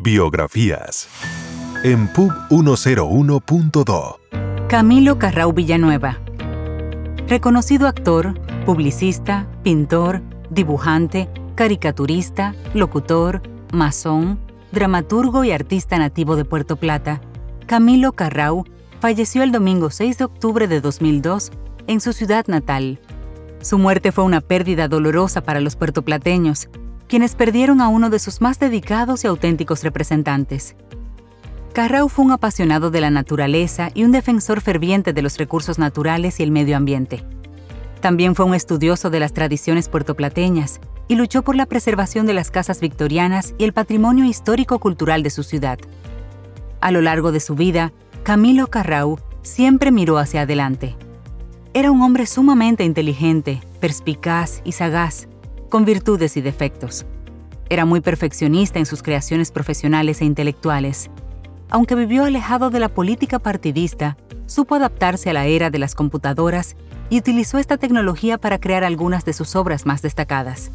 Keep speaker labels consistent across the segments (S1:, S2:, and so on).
S1: Biografías. En Pub 101.do.
S2: Camilo Carrau Villanueva. Reconocido actor, publicista, pintor, dibujante, caricaturista, locutor, masón, dramaturgo y artista nativo de Puerto Plata, Camilo Carrau falleció el domingo 6 de octubre de 2002 en su ciudad natal. Su muerte fue una pérdida dolorosa para los puertoplateños, quienes perdieron a uno de sus más dedicados y auténticos representantes. Carrau fue un apasionado de la naturaleza y un defensor ferviente de los recursos naturales y el medio ambiente. También fue un estudioso de las tradiciones puertoplateñas y luchó por la preservación de las casas victorianas y el patrimonio histórico-cultural de su ciudad. A lo largo de su vida, Camilo Carrau siempre miró hacia adelante. Era un hombre sumamente inteligente, perspicaz y sagaz, con virtudes y defectos. Era muy perfeccionista en sus creaciones profesionales e intelectuales. Aunque vivió alejado de la política partidista, supo adaptarse a la era de las computadoras y utilizó esta tecnología para crear algunas de sus obras más destacadas.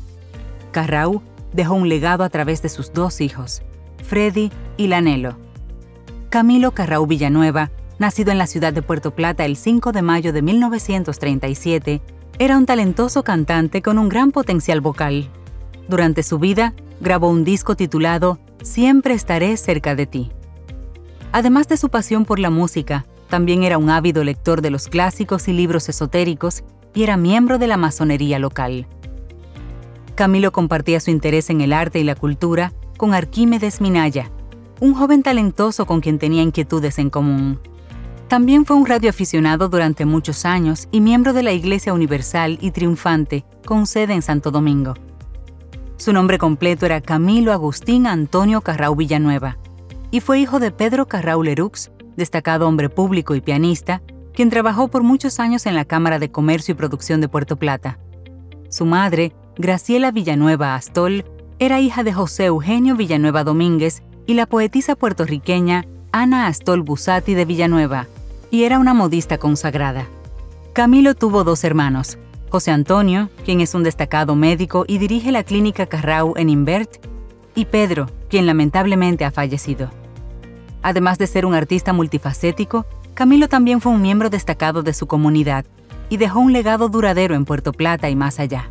S2: Carrau dejó un legado a través de sus dos hijos, Freddy y Lanelo. Camilo Carrau Villanueva, nacido en la ciudad de Puerto Plata el 5 de mayo de 1937, era un talentoso cantante con un gran potencial vocal. Durante su vida, grabó un disco titulado Siempre estaré cerca de ti. Además de su pasión por la música, también era un ávido lector de los clásicos y libros esotéricos y era miembro de la masonería local. Camilo compartía su interés en el arte y la cultura con Arquímedes Minaya, un joven talentoso con quien tenía inquietudes en común. También fue un radioaficionado durante muchos años y miembro de la Iglesia Universal y Triunfante, con sede en Santo Domingo. Su nombre completo era Camilo Agustín Antonio Carrau Villanueva, y fue hijo de Pedro Carrau Lerux, destacado hombre público y pianista, quien trabajó por muchos años en la Cámara de Comercio y Producción de Puerto Plata. Su madre, Graciela Villanueva Astol, era hija de José Eugenio Villanueva Domínguez y la poetisa puertorriqueña Ana Astol Busati de Villanueva, y era una modista consagrada. Camilo tuvo dos hermanos, José Antonio, quien es un destacado médico y dirige la clínica Carrau en Invert, y Pedro, quien lamentablemente ha fallecido. Además de ser un artista multifacético, Camilo también fue un miembro destacado de su comunidad y dejó un legado duradero en Puerto Plata y más allá.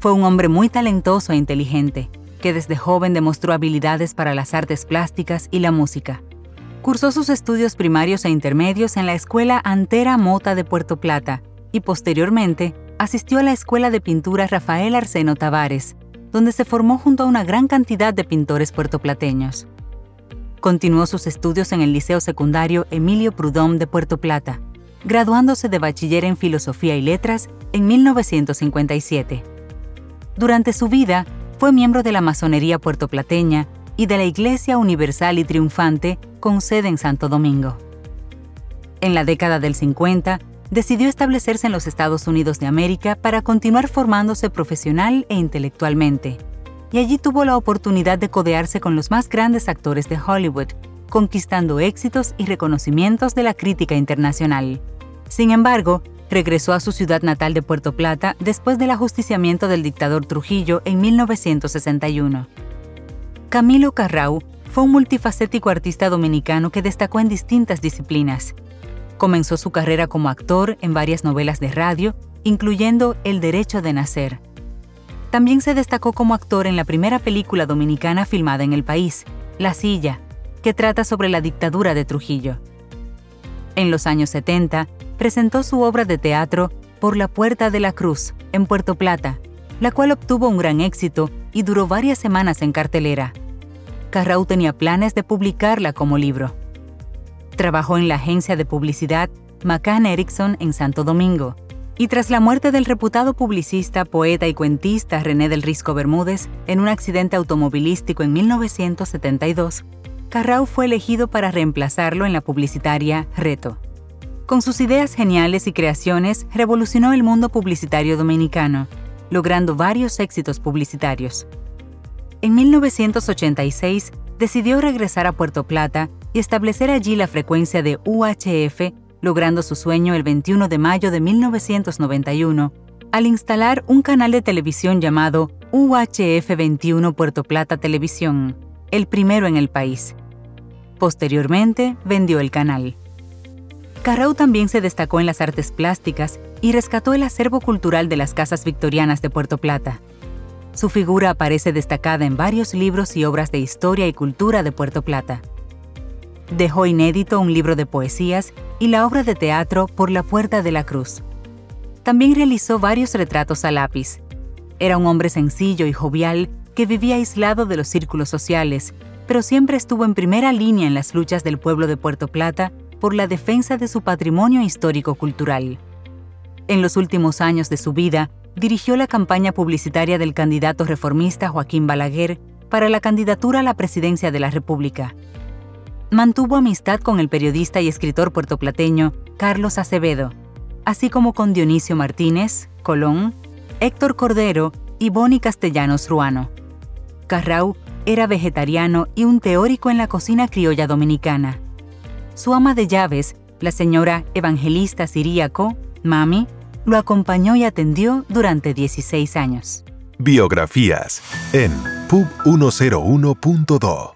S2: Fue un hombre muy talentoso e inteligente, que desde joven demostró habilidades para las artes plásticas y la música. Cursó sus estudios primarios e intermedios en la Escuela Antera Mota de Puerto Plata y posteriormente asistió a la Escuela de Pintura Rafael Arseno Tavares, donde se formó junto a una gran cantidad de pintores puertoplateños. Continuó sus estudios en el Liceo Secundario Emilio Prudhomme de Puerto Plata, graduándose de bachiller en Filosofía y Letras en 1957. Durante su vida, fue miembro de la masonería puertoplateña y de la Iglesia Universal y Triunfante con sede en Santo Domingo. En la década del 50, decidió establecerse en los Estados Unidos de América para continuar formándose profesional e intelectualmente, y allí tuvo la oportunidad de codearse con los más grandes actores de Hollywood, conquistando éxitos y reconocimientos de la crítica internacional. Sin embargo, regresó a su ciudad natal de Puerto Plata después del ajusticiamiento del dictador Trujillo en 1961. Camilo Carrau fue un multifacético artista dominicano que destacó en distintas disciplinas. Comenzó su carrera como actor en varias novelas de radio, incluyendo El Derecho de Nacer. También se destacó como actor en la primera película dominicana filmada en el país, La Silla, que trata sobre la dictadura de Trujillo. En los años 70, presentó su obra de teatro Por la Puerta de la Cruz, en Puerto Plata, la cual obtuvo un gran éxito y duró varias semanas en cartelera. Carrau tenía planes de publicarla como libro. Trabajó en la agencia de publicidad McCann Erickson en Santo Domingo, y tras la muerte del reputado publicista, poeta y cuentista René del Risco Bermúdez en un accidente automovilístico en 1972, Carrau fue elegido para reemplazarlo en la publicitaria Reto. Con sus ideas geniales y creaciones, revolucionó el mundo publicitario dominicano, logrando varios éxitos publicitarios. En 1986 decidió regresar a Puerto Plata y establecer allí la frecuencia de UHF, logrando su sueño el 21 de mayo de 1991 al instalar un canal de televisión llamado UHF 21 Puerto Plata Televisión, el primero en el país. Posteriormente, vendió el canal. Carrau también se destacó en las artes plásticas y rescató el acervo cultural de las casas victorianas de Puerto Plata. Su figura aparece destacada en varios libros y obras de historia y cultura de Puerto Plata. Dejó inédito un libro de poesías y la obra de teatro Por la Puerta de la Cruz. También realizó varios retratos a lápiz. Era un hombre sencillo y jovial que vivía aislado de los círculos sociales, pero siempre estuvo en primera línea en las luchas del pueblo de Puerto Plata por la defensa de su patrimonio histórico-cultural. En los últimos años de su vida, dirigió la campaña publicitaria del candidato reformista Joaquín Balaguer para la candidatura a la presidencia de la República. Mantuvo amistad con el periodista y escritor puertoplateño Carlos Acevedo, así como con Dionisio Martínez, Colón, Héctor Cordero y Boni Castellanos Ruano. Carrau era vegetariano y un teórico en la cocina criolla dominicana. Su ama de llaves, la señora Evangelista Siríaco, Mami, lo acompañó y atendió durante 16 años.
S1: Biografías en pub101.do